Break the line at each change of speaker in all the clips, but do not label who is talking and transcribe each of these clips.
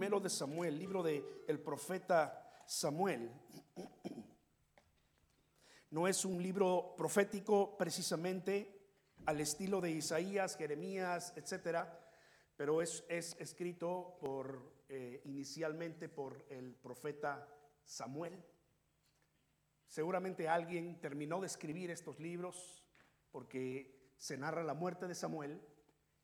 primero de Samuel, libro de el profeta Samuel. No es un libro profético precisamente al estilo de Isaías, Jeremías, etcétera, pero es, es escrito por, eh, inicialmente por el profeta Samuel. Seguramente alguien terminó de escribir estos libros porque se narra la muerte de Samuel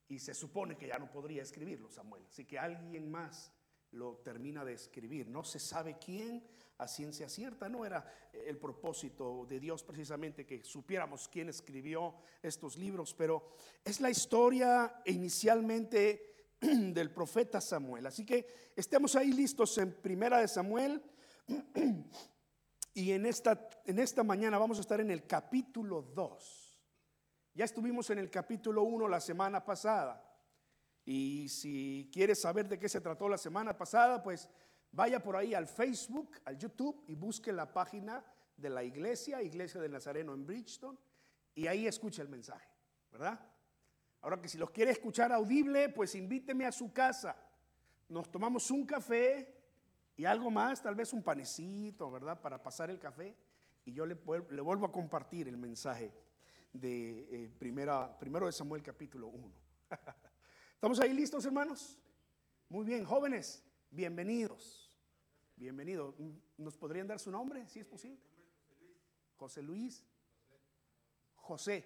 y se supone que ya no podría escribirlo Samuel. Así que alguien más lo termina de escribir. No se sabe quién a ciencia cierta. No era el propósito de Dios precisamente que supiéramos quién escribió estos libros, pero es la historia inicialmente del profeta Samuel. Así que estemos ahí listos en Primera de Samuel. Y en esta, en esta mañana vamos a estar en el capítulo 2. Ya estuvimos en el capítulo 1 la semana pasada. Y si quieres saber de qué se trató la semana pasada, pues vaya por ahí al Facebook, al YouTube y busque la página de la iglesia, Iglesia del Nazareno en Bridgeton, y ahí escuche el mensaje, ¿verdad? Ahora que si los quiere escuchar audible, pues invíteme a su casa. Nos tomamos un café y algo más, tal vez un panecito, ¿verdad? Para pasar el café. Y yo le, vuelvo a compartir el mensaje de eh, primera, primero de Samuel capítulo 1. ¿Estamos ahí listos, hermanos? Muy bien, jóvenes, bienvenidos. Bienvenidos. ¿Nos podrían dar su nombre, si es posible? José Luis. José.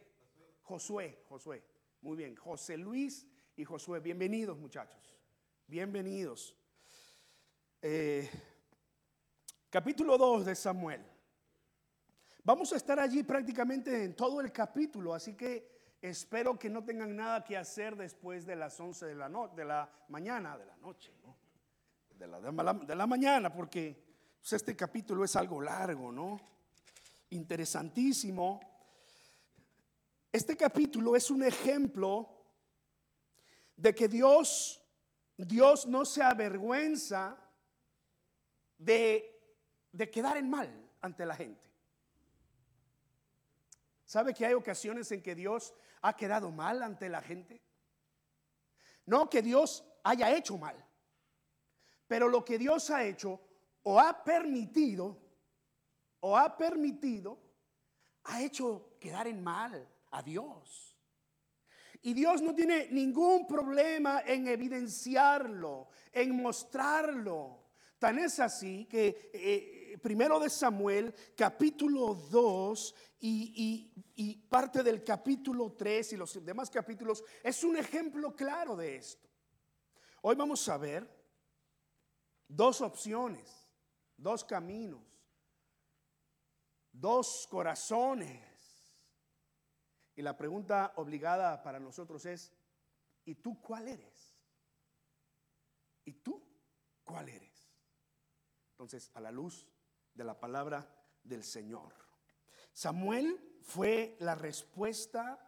Josué. Josué. Muy bien. José Luis y Josué. Bienvenidos, muchachos. Bienvenidos. Eh, capítulo 2 de Samuel. Vamos a estar allí prácticamente en todo el capítulo, así que espero que no tengan nada que hacer después de las 11 de la, de la mañana, de la noche, de, la, de, la, mañana, porque pues, este capítulo es algo largo, ¿no? Interesantísimo. Este capítulo es un ejemplo de que Dios, Dios no se avergüenza de, quedar en mal ante la gente. ¿Sabe que hay ocasiones en que Dios ha quedado mal ante la gente? No que Dios haya hecho mal, pero lo que Dios ha hecho o ha permitido, o ha permitido, ha hecho quedar en mal a Dios. Y Dios no tiene ningún problema en evidenciarlo, en mostrarlo. Tan es así que eh, primero de Samuel, capítulo 2 y, parte del capítulo 3 y los demás capítulos es un ejemplo claro de esto. Hoy vamos a ver dos opciones, dos caminos, dos corazones. Y la pregunta obligada para nosotros es, ¿y tú cuál eres? ¿Y tú cuál eres? Entonces, a la luz de la palabra del Señor. Samuel fue la respuesta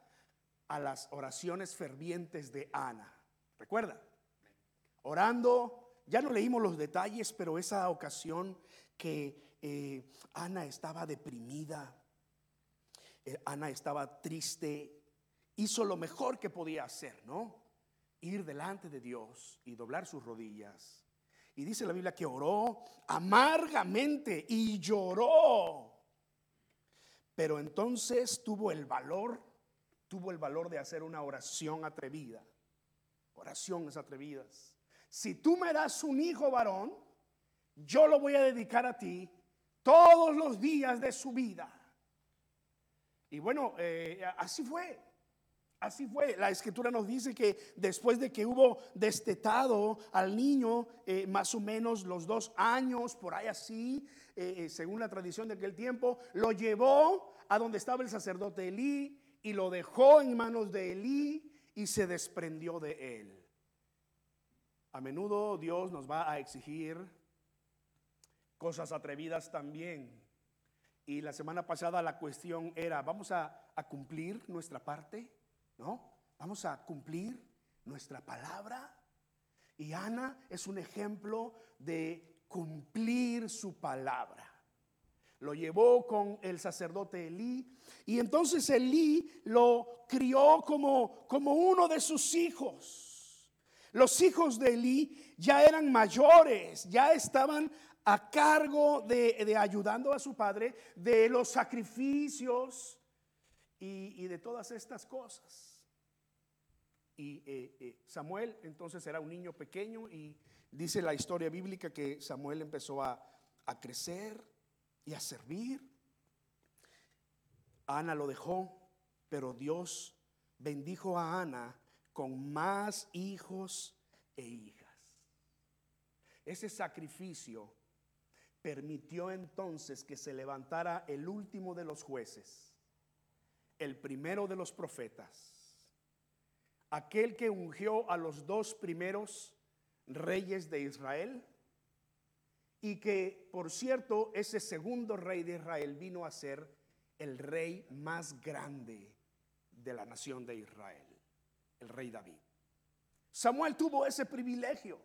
a las oraciones fervientes de Ana. ¿Recuerda? Orando, ya no leímos los detalles, pero esa ocasión que eh, Ana estaba deprimida, eh, Ana estaba triste, hizo lo mejor que podía hacer, ¿no? Ir delante de Dios y doblar sus rodillas y dice la Biblia que oró amargamente y lloró. Pero entonces tuvo el valor, tuvo el valor de hacer una oración atrevida. Oraciones atrevidas. Si tú me das un hijo varón, yo lo voy a dedicar a ti todos los días de su vida. Y bueno, eh, así fue. Así fue. La escritura nos dice que después de que hubo destetado al niño, eh, más o menos los dos años, por ahí así, eh, eh, según la tradición de aquel tiempo, lo llevó a donde estaba el sacerdote Elí y lo dejó en manos de Elí y se desprendió de él. A menudo Dios nos va a exigir cosas atrevidas también. Y la semana pasada la cuestión era, ¿vamos a, a cumplir nuestra parte? ¿No? Vamos a cumplir nuestra palabra. Y Ana es un ejemplo de cumplir su palabra. Lo llevó con el sacerdote Elí y entonces Elí lo crió como, como uno de sus hijos. Los hijos de Elí ya eran mayores, ya estaban a cargo de, ayudando a su padre de los sacrificios y, de todas estas cosas. Y eh, eh, Samuel entonces era un niño pequeño y dice la historia bíblica que Samuel empezó a, a crecer y a servir. Ana lo dejó, pero Dios bendijo a Ana con más hijos e hijas. Ese sacrificio permitió entonces que se levantara el último de los jueces, el primero de los profetas, aquel que ungió a los dos primeros reyes de Israel y que, por cierto, ese segundo rey de Israel vino a ser el rey más grande de la nación de Israel, el rey David. Samuel tuvo ese privilegio.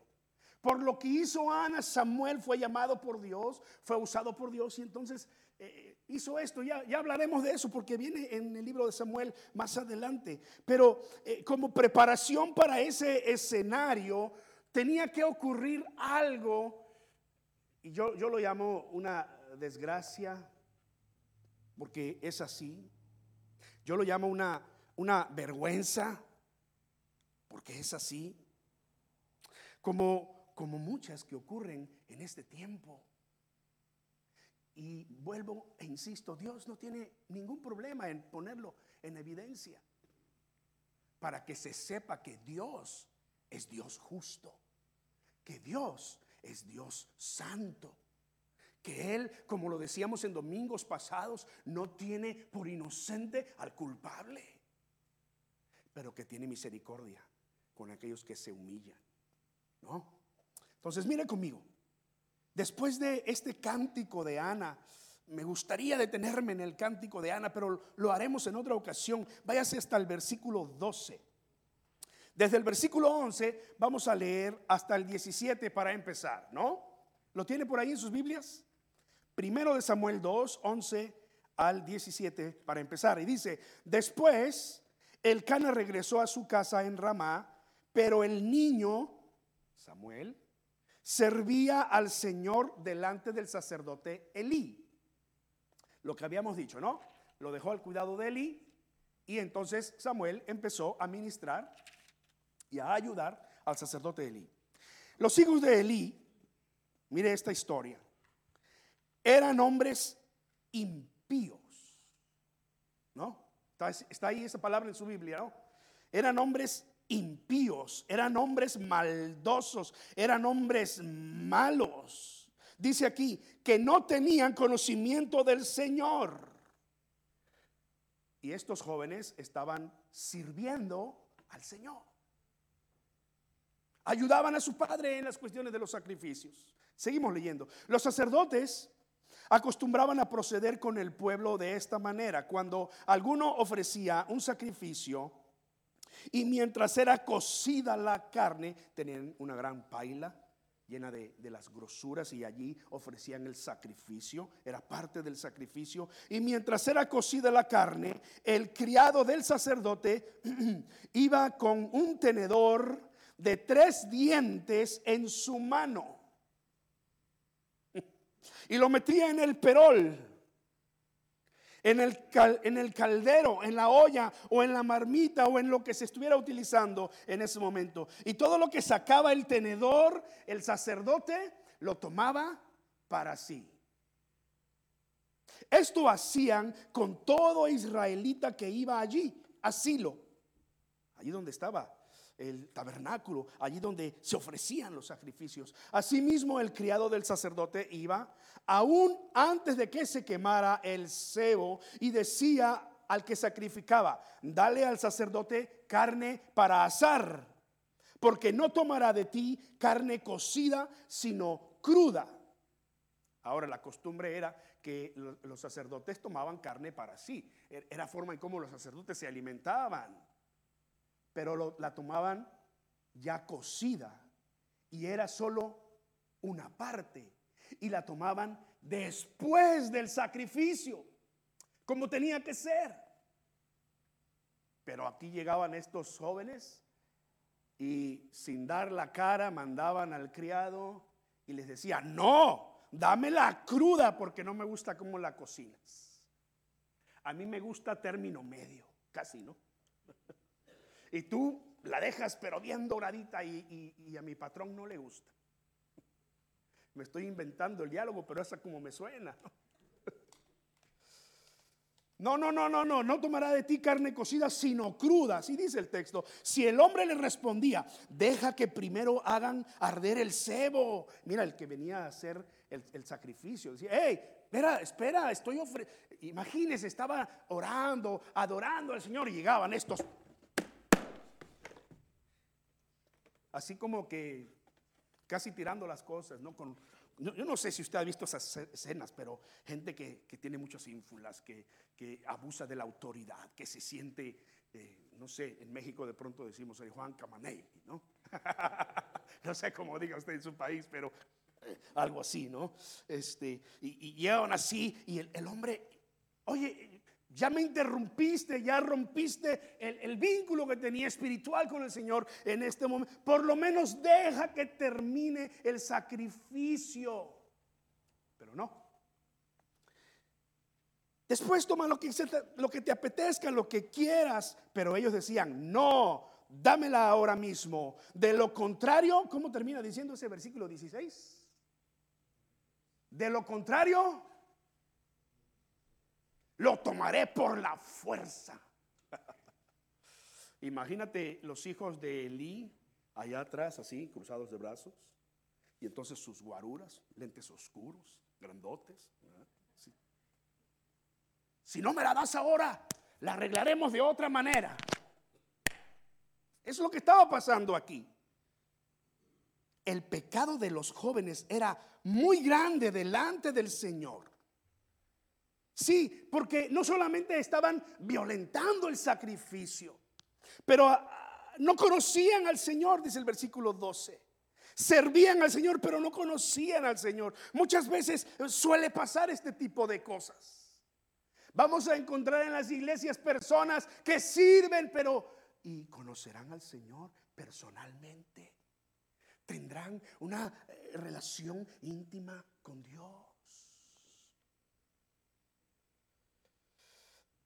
Por lo que hizo Ana, Samuel fue llamado por Dios, fue usado por Dios y entonces eh, hizo esto. Ya, ya, hablaremos de eso porque viene en el libro de Samuel más adelante. Pero eh, como preparación para ese escenario, tenía que ocurrir algo, y yo, yo lo llamo una desgracia, porque es así. Yo lo llamo una, una vergüenza, porque es así. Como como muchas que ocurren en este tiempo. Y vuelvo e insisto, Dios no tiene ningún problema en ponerlo en evidencia para que se sepa que Dios es Dios justo, que Dios es Dios santo, que Él, como lo decíamos en domingos pasados, no tiene por inocente al culpable, pero que tiene misericordia con aquellos que se humillan. ¿No? Entonces, mire conmigo. Después de este cántico de Ana, me gustaría detenerme en el cántico de Ana, pero lo haremos en otra ocasión. Váyase hasta el versículo 12. Desde el versículo 11 vamos a leer hasta el 17 para empezar, ¿no? ¿Lo tiene por ahí en sus Biblias? Primero de Samuel 2, 11 al 17 para empezar. Y dice, después el Cana regresó a su casa en Ramá, pero el niño, Samuel, servía al Señor delante del sacerdote Elí. Lo que habíamos dicho, ¿no? Lo dejó al cuidado de Elí y entonces Samuel empezó a ministrar y a ayudar al sacerdote Elí. Los hijos de Elí, mire esta historia, eran hombres impíos, ¿no? Está, ahí esa palabra en su Biblia, ¿no? Eran hombres impíos, eran hombres maldosos, eran hombres malos. Dice aquí que no tenían conocimiento del Señor. Y estos jóvenes estaban sirviendo al Señor. Ayudaban a su padre en las cuestiones de los sacrificios. Seguimos leyendo. Los sacerdotes acostumbraban a proceder con el pueblo de esta manera. Cuando alguno ofrecía un sacrificio, y mientras era cocida la carne, tenían una gran paila llena de, las grosuras y allí ofrecían el sacrificio, era parte del sacrificio. Y mientras era cocida la carne, el criado del sacerdote iba con un tenedor de tres dientes en su mano y lo metía en el perol en el, caldero, en la olla o en la marmita o en lo que se estuviera utilizando en ese momento. Y todo lo que sacaba el tenedor, el sacerdote, lo tomaba para sí. Esto hacían con todo israelita que iba allí, asilo, allí donde estaba el tabernáculo, allí donde se ofrecían los sacrificios. Asimismo, el criado del sacerdote iba aún antes de que se quemara el cebo y decía al que sacrificaba, dale al sacerdote carne para asar, porque no tomará de ti carne cocida, sino cruda. Ahora la costumbre era que los sacerdotes tomaban carne para sí, er, era forma en cómo los sacerdotes se alimentaban pero la tomaban ya cocida y era solo una parte y la tomaban después del sacrificio, como tenía que ser. Pero aquí llegaban estos jóvenes y sin dar la cara mandaban al criado y les decía, no, dame la cruda porque no me gusta cómo la cocinas. A mí me gusta término medio, casi, ¿no? Y tú la dejas pero bien doradita y, a mi patrón no le gusta. Me estoy inventando el diálogo, pero esa como me suena. No, no, no, no, no, no tomará de ti carne cocida, sino cruda. Así dice el texto. Si el hombre le respondía, deja que primero hagan arder el cebo. Mira, el que venía a hacer el, sacrificio. Decía, hey, espera, espera, estoy ofreciendo. Imagínese, estaba orando, adorando al Señor y llegaban estos. Así como que casi tirando las cosas, ¿no? Con yo no sé si usted ha visto esas escenas, pero gente que, tiene muchas ínfulas, que, abusa de la autoridad, que se siente, eh, no sé, en México de pronto decimos el Juan Camaney, ¿no? no sé cómo diga usted en su país, pero eh, algo así, ¿no? Este, y, llevan así, y el hombre, oye, ya me interrumpiste, ya rompiste el, vínculo que tenía espiritual con el Señor en este momento. Por lo menos deja que termine el sacrificio. Pero no. Después toma lo que, lo que te apetezca, lo que quieras. Pero ellos decían, no, dámela ahora mismo. De lo contrario, ¿cómo termina diciendo ese versículo 16? De lo contrario, lo tomaré por la fuerza. Imagínate los hijos de Elí allá atrás, así, cruzados de brazos. Y entonces sus guaruras, lentes oscuros, grandotes. Si no me la das ahora, la arreglaremos de otra manera. Es lo que estaba pasando aquí. El pecado de los jóvenes era muy grande delante del Señor. Sí, porque no solamente estaban violentando el sacrificio, pero ah, no conocían al Señor, dice el versículo 12. Servían al Señor, pero no conocían al Señor. Muchas veces suele pasar este tipo de cosas. Vamos a encontrar en las iglesias personas que sirven, pero y conocerán al Señor personalmente. Tendrán una eh, relación íntima con Dios.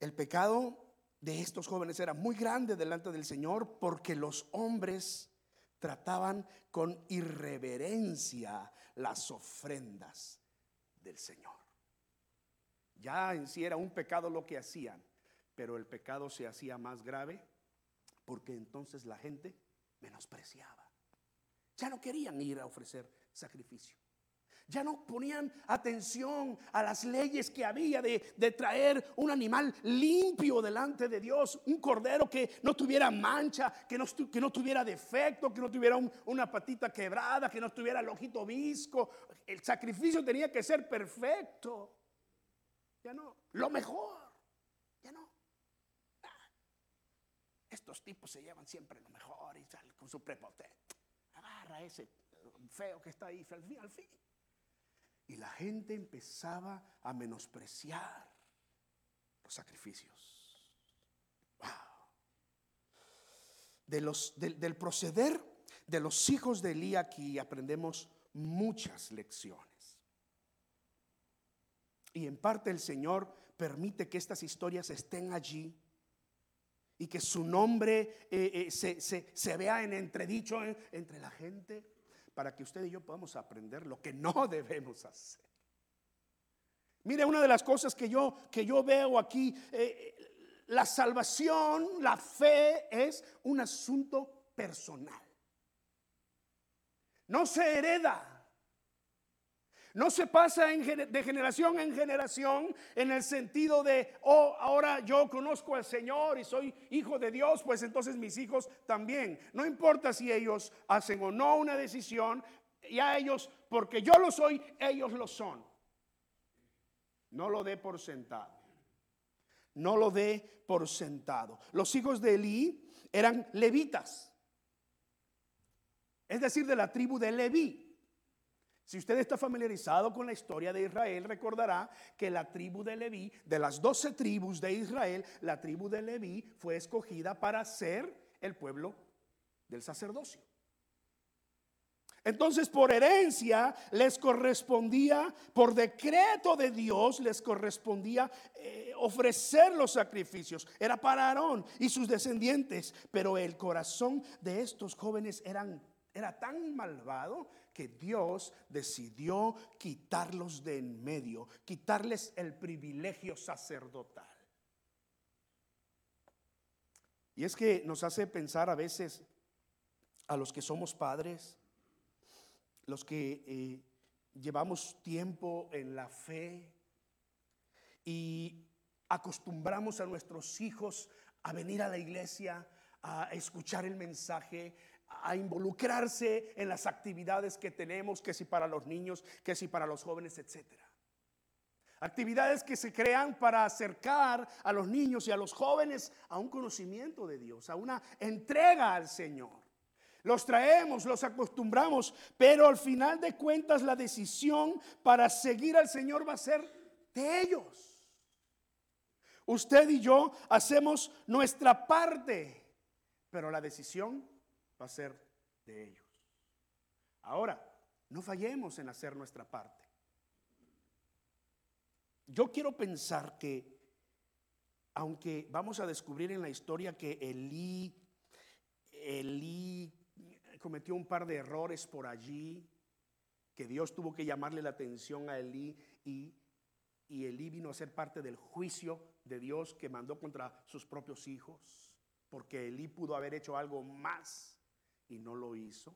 El pecado de estos jóvenes era muy grande delante del Señor porque los hombres trataban con irreverencia las ofrendas del Señor. Ya en sí era un pecado lo que hacían, pero el pecado se hacía más grave porque entonces la gente menospreciaba. Ya no querían ir a ofrecer sacrificio. Ya no ponían atención a las leyes que había de, traer un animal limpio delante de Dios, un cordero que no tuviera mancha, que no, que no tuviera defecto, que no tuviera una patita quebrada, que no tuviera el ojito visco. El sacrificio tenía que ser perfecto. Ya no, lo mejor. Ya no. Estos tipos se llevan siempre lo mejor y salen con su prepotente. Agarra ese feo que está ahí al fin. Al fin. Y la gente empezaba a menospreciar los sacrificios. Wow. De los, del proceder de los hijos de Elí aquí aprendemos muchas lecciones. Y en parte el Señor permite que estas historias estén allí y que su nombre eh, eh, se, vea en entredicho entre la gente para que usted y yo podamos aprender lo que no debemos hacer. Mire, una de las cosas que yo, que yo veo aquí, eh, la salvación, la fe es un asunto personal. No se hereda. No se pasa de generación en generación en el sentido de, oh, ahora yo conozco al Señor y soy hijo de Dios, pues entonces mis hijos también. No importa si ellos hacen o no una decisión, ya ellos, porque yo lo soy, ellos lo son. No lo dé por sentado. No lo dé por sentado. Los hijos de Elí eran levitas, es decir, de la tribu de Leví. Si usted está familiarizado con la historia de Israel, recordará que la tribu de Leví, de las doce tribus de Israel, la tribu de Leví fue escogida para ser el pueblo del sacerdocio. Entonces, por herencia les correspondía, por decreto de Dios les correspondía eh, ofrecer los sacrificios. Era para Aarón y sus descendientes. Pero el corazón de estos jóvenes era tan malvado que Dios decidió quitarlos de en medio, quitarles el privilegio sacerdotal. Y es que nos hace pensar a veces a los que somos padres, los que eh, llevamos tiempo en la fe y acostumbramos a nuestros hijos a venir a la iglesia, a escuchar el mensaje, a involucrarse en las actividades que tenemos, que si para los niños, que si para los jóvenes, etcétera. Actividades que se crean para acercar a los niños y a los jóvenes a un conocimiento de Dios, a una entrega al Señor. Los traemos, los acostumbramos, pero al final de cuentas la decisión para seguir al Señor va a ser de ellos. Usted y yo hacemos nuestra parte, pero la decisión va a ser de ellos. Ahora, no fallemos en hacer nuestra parte. Yo quiero pensar que, aunque vamos a descubrir en la historia que Elí, Elí cometió un par de errores por allí, que Dios tuvo que llamarle la atención a Elí y, y Elí vino a ser parte del juicio de Dios que mandó contra sus propios hijos, porque Elí pudo haber hecho algo más y no lo hizo.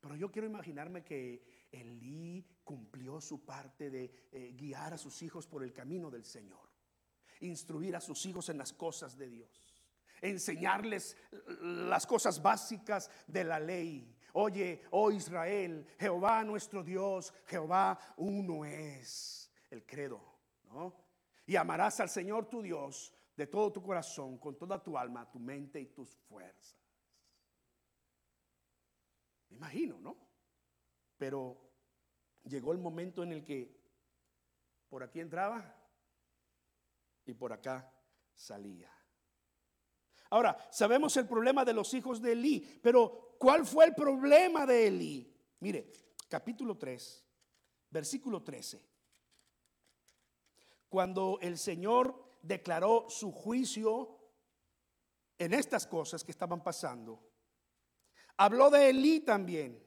Pero yo quiero imaginarme que Elí cumplió su parte de eh, guiar a sus hijos por el camino del Señor, instruir a sus hijos en las cosas de Dios enseñarles las cosas básicas de la ley. Oye, oh Israel, Jehová nuestro Dios, Jehová uno es. El credo, ¿no? Y amarás al Señor tu Dios de todo tu corazón, con toda tu alma, tu mente y tus fuerzas. Imagino, ¿no? Pero llegó el momento en el que por aquí entraba y por acá salía. Ahora, sabemos el problema de los hijos de Elí, pero ¿cuál fue el problema de Elí? Mire, capítulo 3, versículo 13. Cuando el Señor declaró su juicio en estas cosas que estaban pasando, habló de Elí también.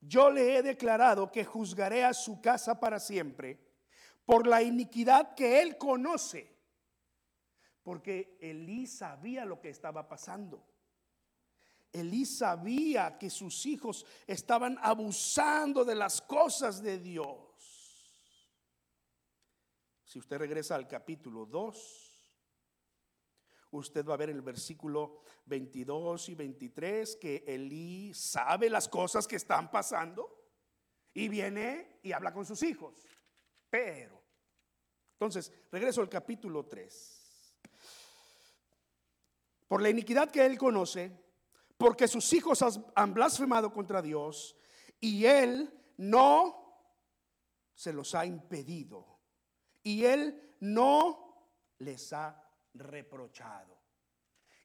Yo le he declarado que juzgaré a su casa para siempre por la iniquidad que él conoce porque Elí sabía lo que estaba pasando. Elí sabía que sus hijos estaban abusando de las cosas de Dios. Si usted regresa al capítulo 2, usted va a ver en el versículo 22 y 23 que Elí sabe las cosas que están pasando y viene y habla con sus hijos. Pero, entonces, regreso al capítulo 3 por la iniquidad que él conoce, porque sus hijos han blasfemado contra Dios y él no se los ha impedido y él no les ha reprochado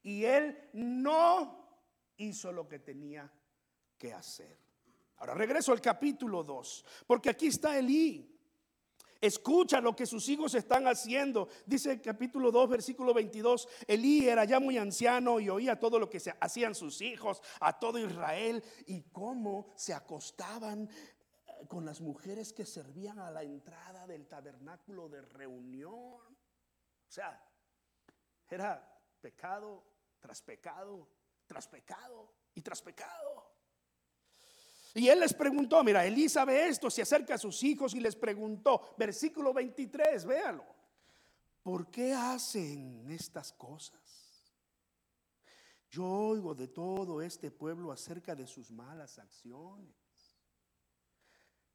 y él no hizo lo que tenía que hacer. Ahora regreso al capítulo 2, porque aquí está Elí. Escucha lo que sus hijos están haciendo. Dice el capítulo 2, versículo 22. Elí era ya muy anciano y oía todo lo que se hacían sus hijos, a todo Israel, y cómo se acostaban eh, con las mujeres que servían a la entrada del tabernáculo de reunión. O sea, era pecado tras pecado, tras pecado y tras pecado. Y él les preguntó, mira, Elí sabe esto, se acerca a sus hijos y les preguntó, versículo 23, véalo, ¿por qué hacen estas cosas? Yo oigo de todo este pueblo acerca de sus malas acciones.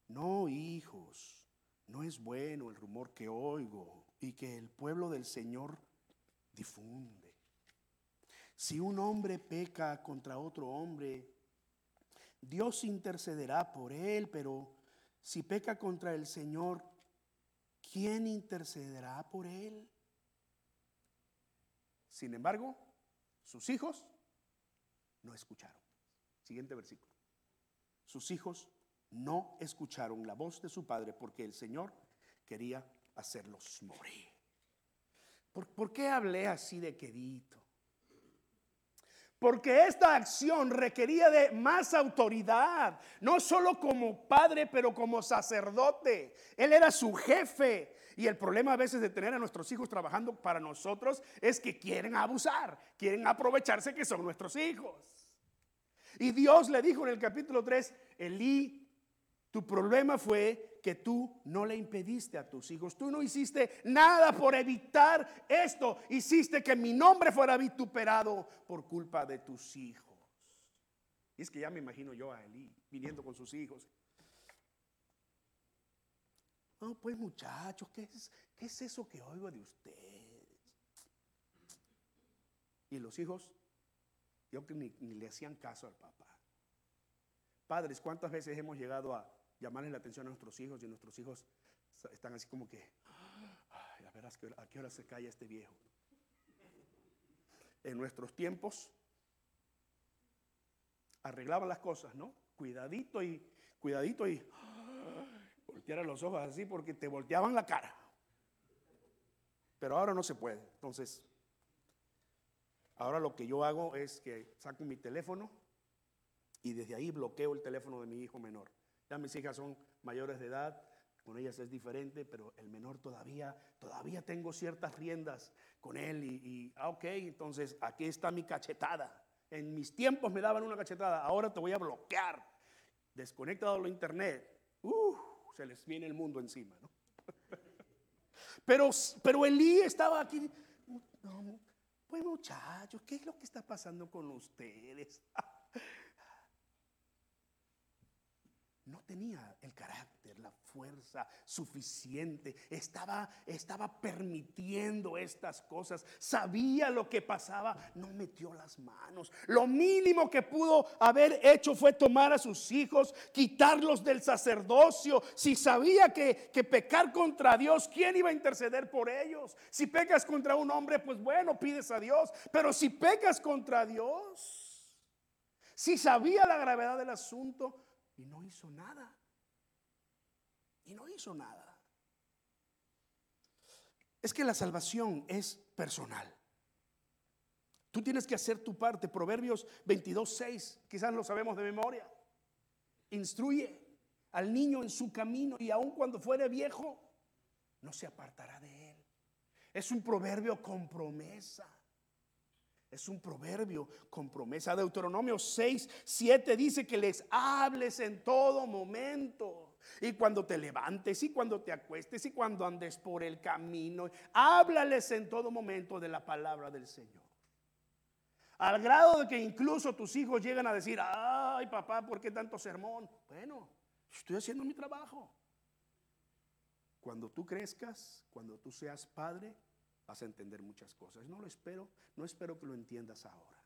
No, hijos, no es bueno el rumor que oigo y que el pueblo del Señor difunde. Si un hombre peca contra otro hombre, Dios intercederá por él, pero si peca contra el Señor, ¿quién intercederá por él? Sin embargo, sus hijos no escucharon. Siguiente versículo. Sus hijos no escucharon la voz de su padre porque el Señor quería hacerlos morir. ¿Por, qué hablé así de quedito? Porque esta acción requería de más autoridad, no solo como padre, pero como sacerdote. Él era su jefe. Y el problema a veces de tener a nuestros hijos trabajando para nosotros es que quieren abusar, quieren aprovecharse que son nuestros hijos. Y Dios le dijo en el capítulo 3, Elí, tu problema fue que tú no le impediste a tus hijos. Tú no hiciste nada por evitar esto. Hiciste que mi nombre fuera vituperado por culpa de tus hijos. Y es que ya me imagino yo a Elí viniendo con sus hijos. No, pues muchachos, ¿qué es, ¿qué es eso que oigo de ustedes? Y los hijos, yo que ni, ni le hacían caso al papá. Padres, ¿cuántas veces hemos llegado a llamarles la atención a nuestros hijos y nuestros hijos están así como que, a ver a qué hora se calla este viejo. En nuestros tiempos arreglaban las cosas, ¿no? Cuidadito y cuidadito y voltear los ojos así porque te volteaban la cara. Pero ahora no se puede. Entonces, ahora lo que yo hago es que saco mi teléfono y desde ahí bloqueo el teléfono de mi hijo menor. Ya mis hijas son mayores de edad, con ellas es diferente, pero el menor todavía, todavía tengo ciertas riendas con él y, ah, ok, entonces aquí está mi cachetada. En mis tiempos me daban una cachetada, ahora te voy a bloquear. Desconectado lo internet, uh, se les viene el mundo encima, ¿no? pero, pero Elí estaba aquí, pues muchachos, ¿qué es lo que está pasando con ustedes? no tenía el carácter, la fuerza suficiente, estaba, estaba permitiendo estas cosas, sabía lo que pasaba, no metió las manos. Lo mínimo que pudo haber hecho fue tomar a sus hijos, quitarlos del sacerdocio. Si sabía que, que pecar contra Dios, ¿quién iba a interceder por ellos? Si pecas contra un hombre, pues bueno, pides a Dios, pero si pecas contra Dios, si sabía la gravedad del asunto, y no hizo nada. Y no hizo nada. Es que la salvación es personal. Tú tienes que hacer tu parte. Proverbios 22, 6, quizás lo sabemos de memoria. Instruye al niño en su camino y aun cuando fuere viejo, no se apartará de él. Es un proverbio con promesa. Es un proverbio con promesa. Deuteronomio 6, 7 dice que les hables en todo momento. Y cuando te levantes y cuando te acuestes y cuando andes por el camino, háblales en todo momento de la palabra del Señor. Al grado de que incluso tus hijos llegan a decir, ay papá, ¿por qué tanto sermón? Bueno, estoy haciendo mi trabajo. Cuando tú crezcas, cuando tú seas padre, vas a entender muchas cosas. No lo espero, no espero que lo entiendas ahora.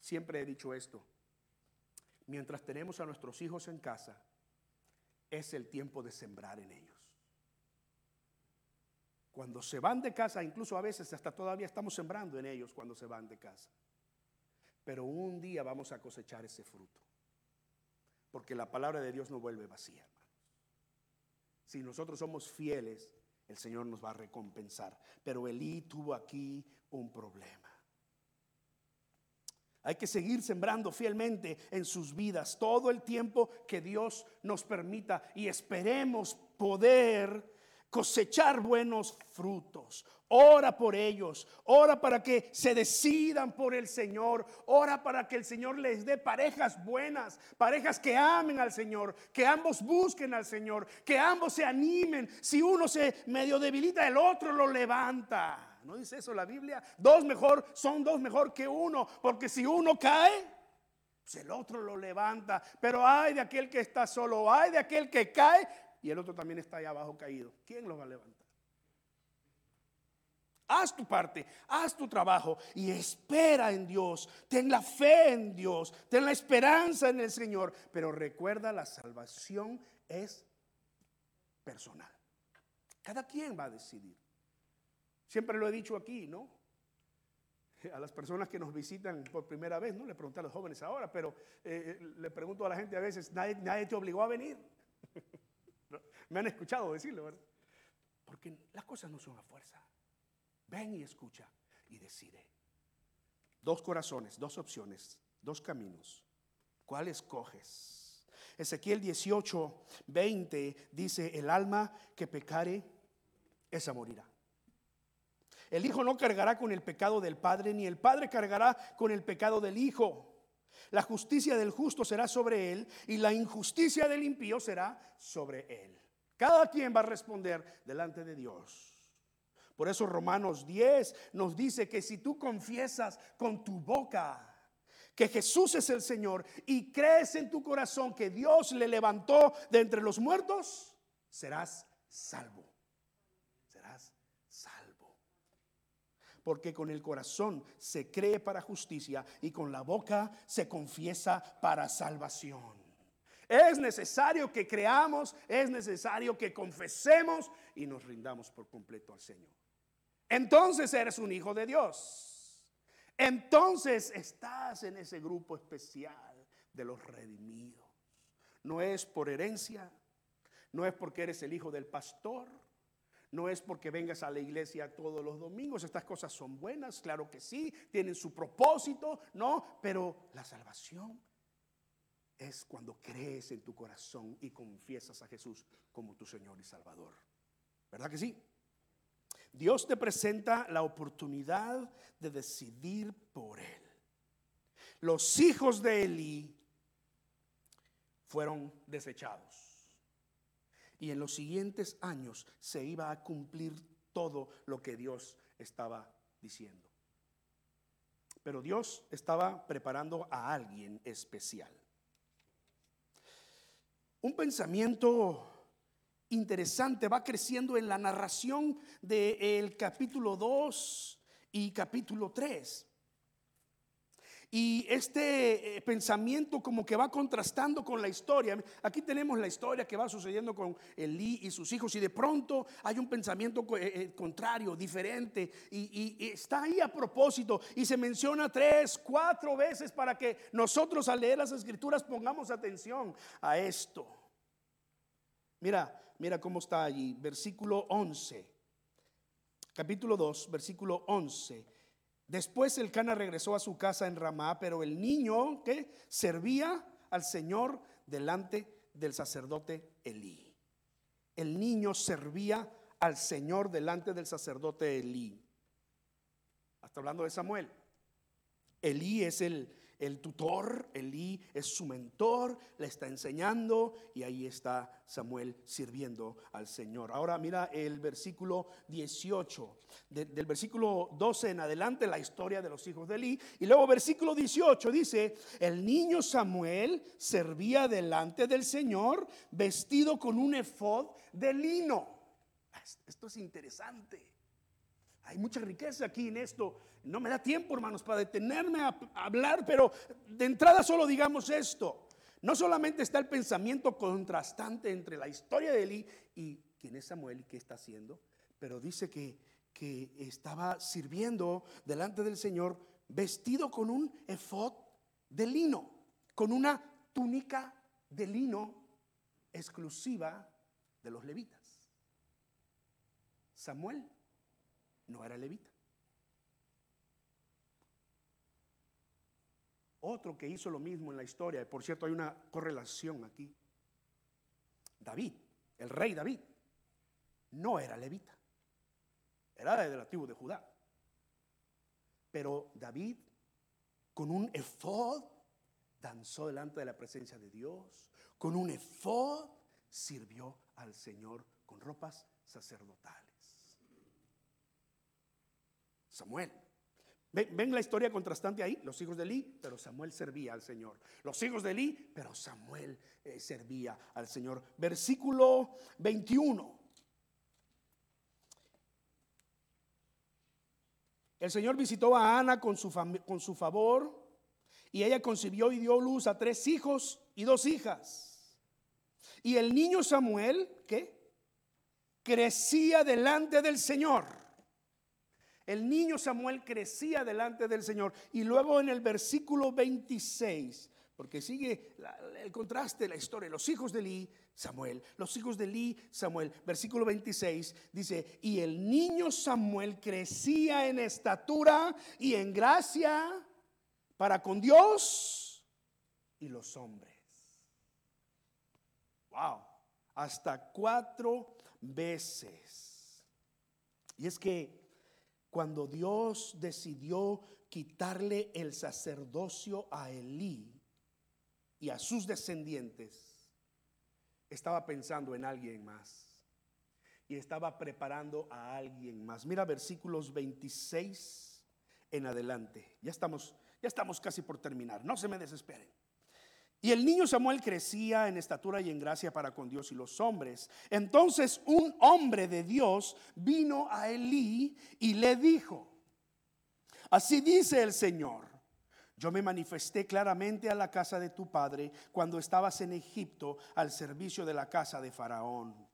Siempre he dicho esto. Mientras tenemos a nuestros hijos en casa, es el tiempo de sembrar en ellos. Cuando se van de casa, incluso a veces hasta todavía estamos sembrando en ellos cuando se van de casa. Pero un día vamos a cosechar ese fruto. Porque la palabra de Dios no vuelve vacía, Si nosotros somos fieles el Señor nos va a recompensar. Pero Elí tuvo aquí un problema. Hay que seguir sembrando fielmente en sus vidas todo el tiempo que Dios nos permita y esperemos poder cosechar buenos frutos. Ora por ellos, ora para que se decidan por el Señor, ora para que el Señor les dé parejas buenas, parejas que amen al Señor, que ambos busquen al Señor, que ambos se animen. Si uno se medio debilita, el otro lo levanta. ¿No dice eso la Biblia? Dos mejor, son dos mejor que uno, porque si uno cae, pues el otro lo levanta. Pero hay de aquel que está solo, hay de aquel que cae y el otro también está ahí abajo caído. ¿Quién lo va a levantar? Haz tu parte, haz tu trabajo y espera en Dios. Ten la fe en Dios, ten la esperanza en el Señor. Pero recuerda, la salvación es personal. Cada quien va a decidir. Siempre lo he dicho aquí, ¿no? a las personas que nos visitan por primera vez, no le pregunto a los jóvenes ahora, pero eh, eh, le pregunto a la gente a veces, nadie, nadie te obligó a venir. Me han escuchado decirlo, ¿verdad? Porque las cosas no son a fuerza. Ven y escucha y decide. Dos corazones, dos opciones, dos caminos. ¿Cuál escoges? Ezequiel 18, 20 dice, el alma que pecare, esa morirá. El Hijo no cargará con el pecado del Padre, ni el Padre cargará con el pecado del Hijo. La justicia del justo será sobre él y la injusticia del impío será sobre él. Cada quien va a responder delante de Dios. Por eso Romanos 10 nos dice que si tú confiesas con tu boca que Jesús es el Señor y crees en tu corazón que Dios le levantó de entre los muertos, serás salvo. Porque con el corazón se cree para justicia y con la boca se confiesa para salvación. Es necesario que creamos, es necesario que confesemos y nos rindamos por completo al Señor. Entonces eres un hijo de Dios. Entonces estás en ese grupo especial de los redimidos. No es por herencia, no es porque eres el hijo del pastor, no es porque vengas a la iglesia todos los domingos, estas cosas son buenas, claro que sí, tienen su propósito, no, pero la salvación es cuando crees en tu corazón y confiesas a Jesús como tu Señor y Salvador. ¿Verdad que sí? Dios te presenta la oportunidad de decidir por Él. Los hijos de Eli fueron desechados. Y en los siguientes años se iba a cumplir todo lo que Dios estaba diciendo. Pero Dios estaba preparando a alguien especial. Un pensamiento interesante va creciendo en la narración del capítulo 2 y capítulo 3. Y este eh, pensamiento como que va contrastando con la historia. Aquí tenemos la historia que va sucediendo con Elí y sus hijos y de pronto hay un pensamiento eh, eh, contrario, diferente y, y, está ahí a propósito y se menciona tres, cuatro veces para que nosotros al leer las escrituras pongamos atención a esto. Mira, mira cómo está allí, versículo 11, capítulo 2, versículo 11. Después el Cana regresó a su casa en Ramá, pero el niño que servía al Señor delante del sacerdote Elí. El niño servía al Señor delante del sacerdote Elí. Hasta hablando de Samuel. Elí es el el tutor, Elí es su mentor, le está enseñando y ahí está Samuel sirviendo al Señor. Ahora mira el versículo 18, del versículo 12 en adelante la historia de los hijos de Elí y luego versículo 18 dice, el niño Samuel servía delante del Señor vestido con un efod de lino. Esto es interesante. Hay mucha riqueza aquí en esto. No me da tiempo, hermanos, para detenerme a hablar, pero de entrada solo digamos esto. No solamente está el pensamiento contrastante entre la historia de Eli y quién es Samuel y qué está haciendo, pero dice que, que estaba sirviendo delante del Señor vestido con un efod de lino, con una túnica de lino exclusiva de los levitas. Samuel no era levita. Otro que hizo lo mismo en la historia, por cierto hay una correlación aquí. David, el rey David, no era levita, era del antiguo de Judá. Pero David, con un efod, danzó delante de la presencia de Dios, con un efod sirvió al Señor con ropas sacerdotales. Samuel. ¿Ven, la historia contrastante ahí? Los hijos de Eli, pero Samuel servía al Señor. Los hijos de Eli, pero Samuel eh, servía al Señor. Versículo 21. El Señor visitó a Ana con su, favor y ella concibió y dio luz a tres hijos y dos hijas. Y el niño Samuel, ¿qué? Crecía delante del Señor El niño Samuel crecía delante del Señor. Y luego en el versículo 26, porque sigue el contraste de la historia, los hijos de Eli, Samuel, los hijos de Eli, Samuel, versículo 26 dice, y el niño Samuel crecía en estatura y en gracia para con Dios y los hombres. Wow, hasta cuatro veces. Y es que cuando Dios decidió quitarle el sacerdocio a Elí y a sus descendientes, estaba pensando en alguien más y estaba preparando a alguien más. Mira versículos 26 en adelante. Ya estamos, ya estamos casi por terminar. No se me desesperen. Y el niño Samuel crecía en estatura y en gracia para con Dios y los hombres. Entonces un hombre de Dios vino a Elí y le dijo, así dice el Señor, yo me manifesté claramente a la casa de tu padre cuando estabas en Egipto al servicio de la casa de Faraón.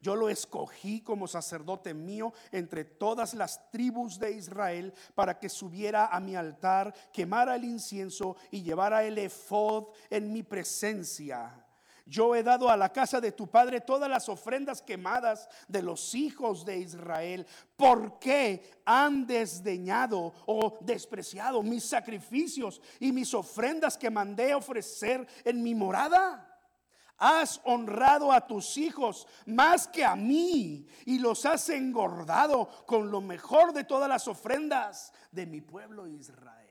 Yo lo escogí como sacerdote mío entre todas las tribus de Israel para que subiera a mi altar, quemara el incienso y llevara el efod en mi presencia. Yo he dado a la casa de tu padre todas las ofrendas quemadas de los hijos de Israel. ¿Por qué han desdeñado o despreciado mis sacrificios y mis ofrendas que mandé ofrecer en mi morada? Has honrado a tus hijos más que a mí y los has engordado con lo mejor de todas las ofrendas de mi pueblo Israel.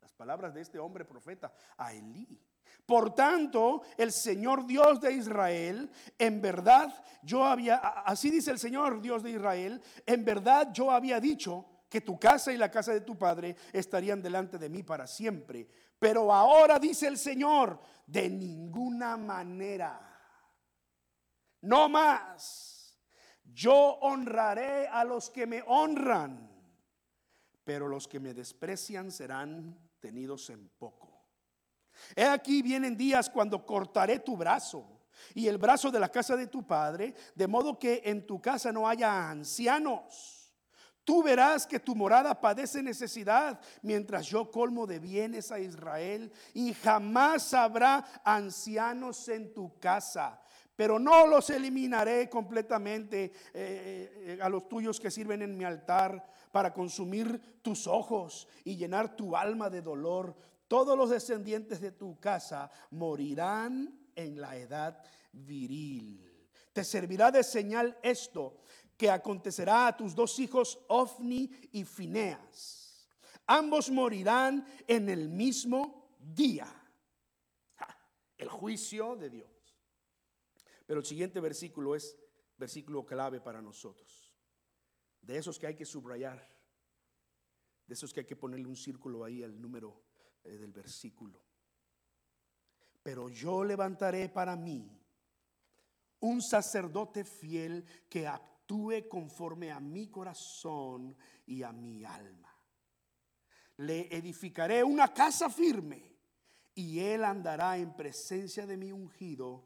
Las palabras de este hombre profeta a Elí. Por tanto, el Señor Dios de Israel, en verdad yo había, así dice el Señor Dios de Israel, en verdad yo había dicho que tu casa y la casa de tu padre estarían delante de mí para siempre. Pero ahora dice el Señor, de ninguna manera. No más. Yo honraré a los que me honran, pero los que me desprecian serán tenidos en poco. He aquí vienen días cuando cortaré tu brazo y el brazo de la casa de tu padre, de modo que en tu casa no haya ancianos Tú verás que tu morada padece necesidad mientras yo colmo de bienes a Israel y jamás habrá ancianos en tu casa. Pero no los eliminaré completamente eh, eh, a los tuyos que sirven en mi altar para consumir tus ojos y llenar tu alma de dolor. Todos los descendientes de tu casa morirán en la edad viril. Te servirá de señal esto que acontecerá a tus dos hijos, Ofni y Fineas. Ambos morirán en el mismo día. El juicio de Dios. Pero el siguiente versículo es versículo clave para nosotros. De esos que hay que subrayar. De esos que hay que ponerle un círculo ahí al número eh, del versículo. Pero yo levantaré para mí un sacerdote fiel que actúe actúe conforme a mi corazón y a mi alma. Le edificaré una casa firme y él andará en presencia de mi ungido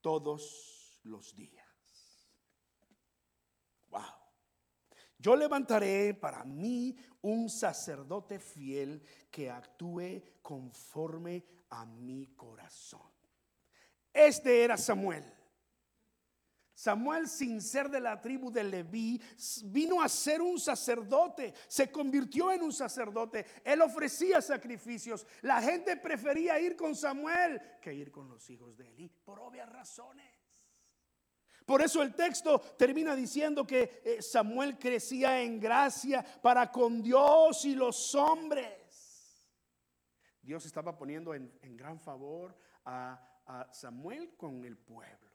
todos los días. Wow. Yo levantaré para mí un sacerdote fiel que actúe conforme a mi corazón. Este era Samuel. Samuel, sin ser de la tribu de Leví, vino a ser un sacerdote, se convirtió en un sacerdote. Él ofrecía sacrificios. La gente prefería ir con Samuel que ir con los hijos de Elí, por obvias razones. Por eso el texto termina diciendo que eh, Samuel crecía en gracia para con Dios y los hombres. Dios estaba poniendo en, gran favor a Samuel con el pueblo.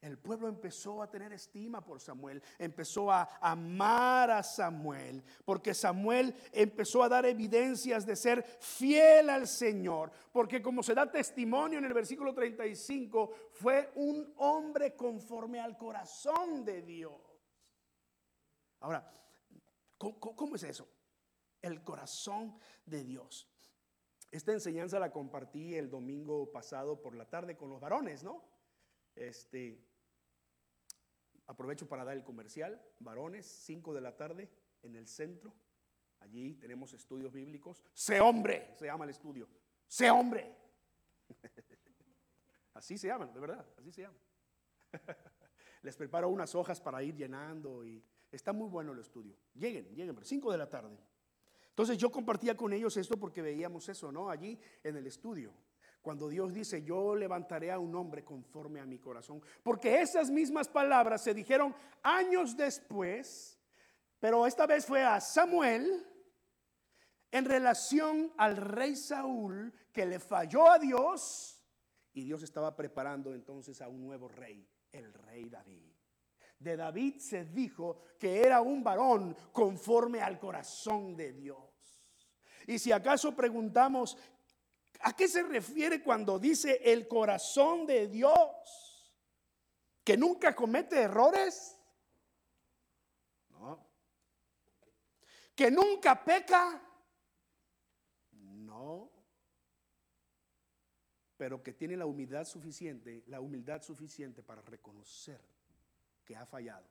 El pueblo empezó a tener estima por Samuel, empezó a amar a Samuel, porque Samuel empezó a dar evidencias de ser fiel al Señor, porque como se da testimonio en el versículo 35, fue un hombre conforme al corazón de Dios. Ahora, ¿cómo, es eso? El corazón de Dios. Esta enseñanza la compartí el domingo pasado por la tarde con los varones, ¿no? Este, Aprovecho para dar el comercial. Varones, 5 de la tarde en el centro. Allí tenemos estudios bíblicos. Sé hombre, se llama el estudio. Sé hombre. Así se llaman, de verdad, así se llaman. Les preparo unas hojas para ir llenando y está muy bueno el estudio. Lleguen, lleguen, 5 de la tarde. Entonces yo compartía con ellos esto porque veíamos eso, ¿no? Allí en el estudio. Cuando Dios dice, yo levantaré a un hombre conforme a mi corazón. Porque esas mismas palabras se dijeron años después, pero esta vez fue a Samuel en relación al rey Saúl que le falló a Dios y Dios estaba preparando entonces a un nuevo rey, el rey David. De David se dijo que era un varón conforme al corazón de Dios. Y si acaso preguntamos ¿A qué se refiere cuando dice el corazón de Dios? ¿Que nunca comete errores? No. ¿Que nunca peca? No. Pero que tiene la humildad suficiente, la humildad suficiente para reconocer que ha fallado,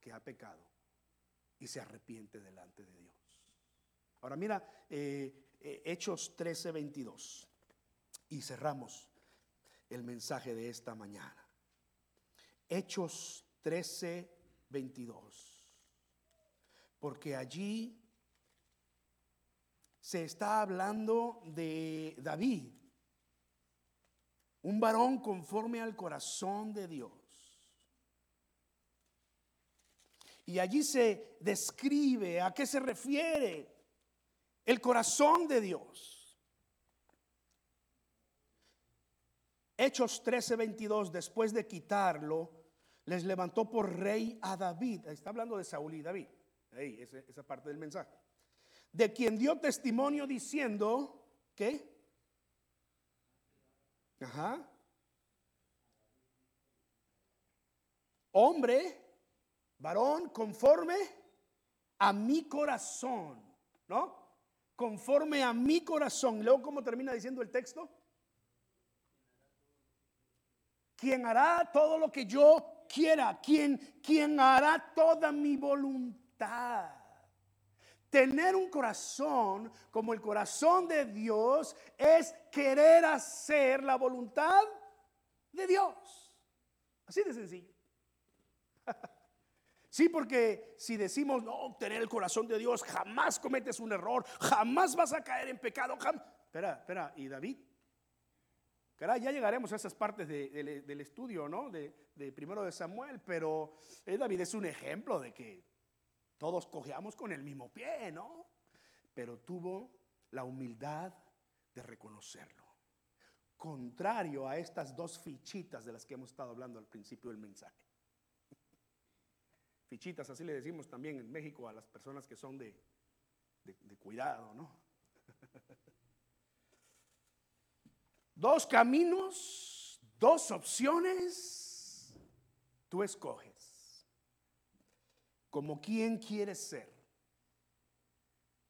que ha pecado y se arrepiente delante de Dios. Ahora mira, eh, eh, Hechos 13, 22. Y cerramos el mensaje de esta mañana. Hechos 13, 22. Porque allí se está hablando de David, un varón conforme al corazón de Dios. Y allí se describe a qué se refiere el corazón de Dios. Hechos 13:22, después de quitarlo, les levantó por rey a David. Está hablando de Saúl y David. Esa, parte del mensaje. De quien dio testimonio diciendo, ¿qué? Ajá. Hombre, varón, conforme a mi corazón, ¿no? Conforme a mi corazón. Luego, ¿cómo termina diciendo el texto? Quien hará todo lo que yo quiera, quien, quien hará toda mi voluntad. Tener un corazón como el corazón de Dios es querer hacer la voluntad de Dios. Así de sencillo. Sí, porque si decimos, no, tener el corazón de Dios, jamás cometes un error, jamás vas a caer en pecado. Espera, espera, ¿y David? Caray, ya llegaremos a esas partes del estudio, ¿no? De, primero de Samuel, pero eh, David es un ejemplo de que todos cojeamos con el mismo pie, ¿no? Pero tuvo la humildad de reconocerlo. Contrario a estas dos fichitas de las que hemos estado hablando al principio del mensaje fichitas, así le decimos también en México a las personas que son de, de, cuidado, ¿no? dos caminos, dos opciones, tú escoges. Como quien quieres ser.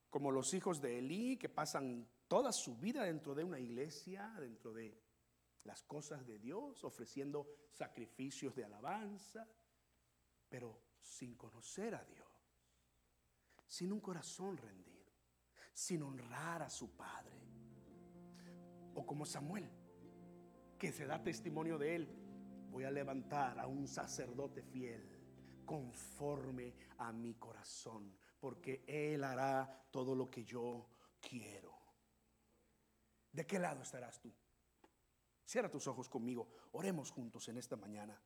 Como los hijos de Elí que pasan toda su vida dentro de una iglesia, dentro de las cosas de Dios, ofreciendo sacrificios de alabanza, pero sin conocer a Dios, sin un corazón rendido, sin honrar a su Padre. O como Samuel, que se da testimonio de él, voy a levantar a un sacerdote fiel conforme a mi corazón, porque él hará todo lo que yo quiero. ¿De qué lado estarás tú? Cierra tus ojos conmigo, oremos juntos en esta mañana.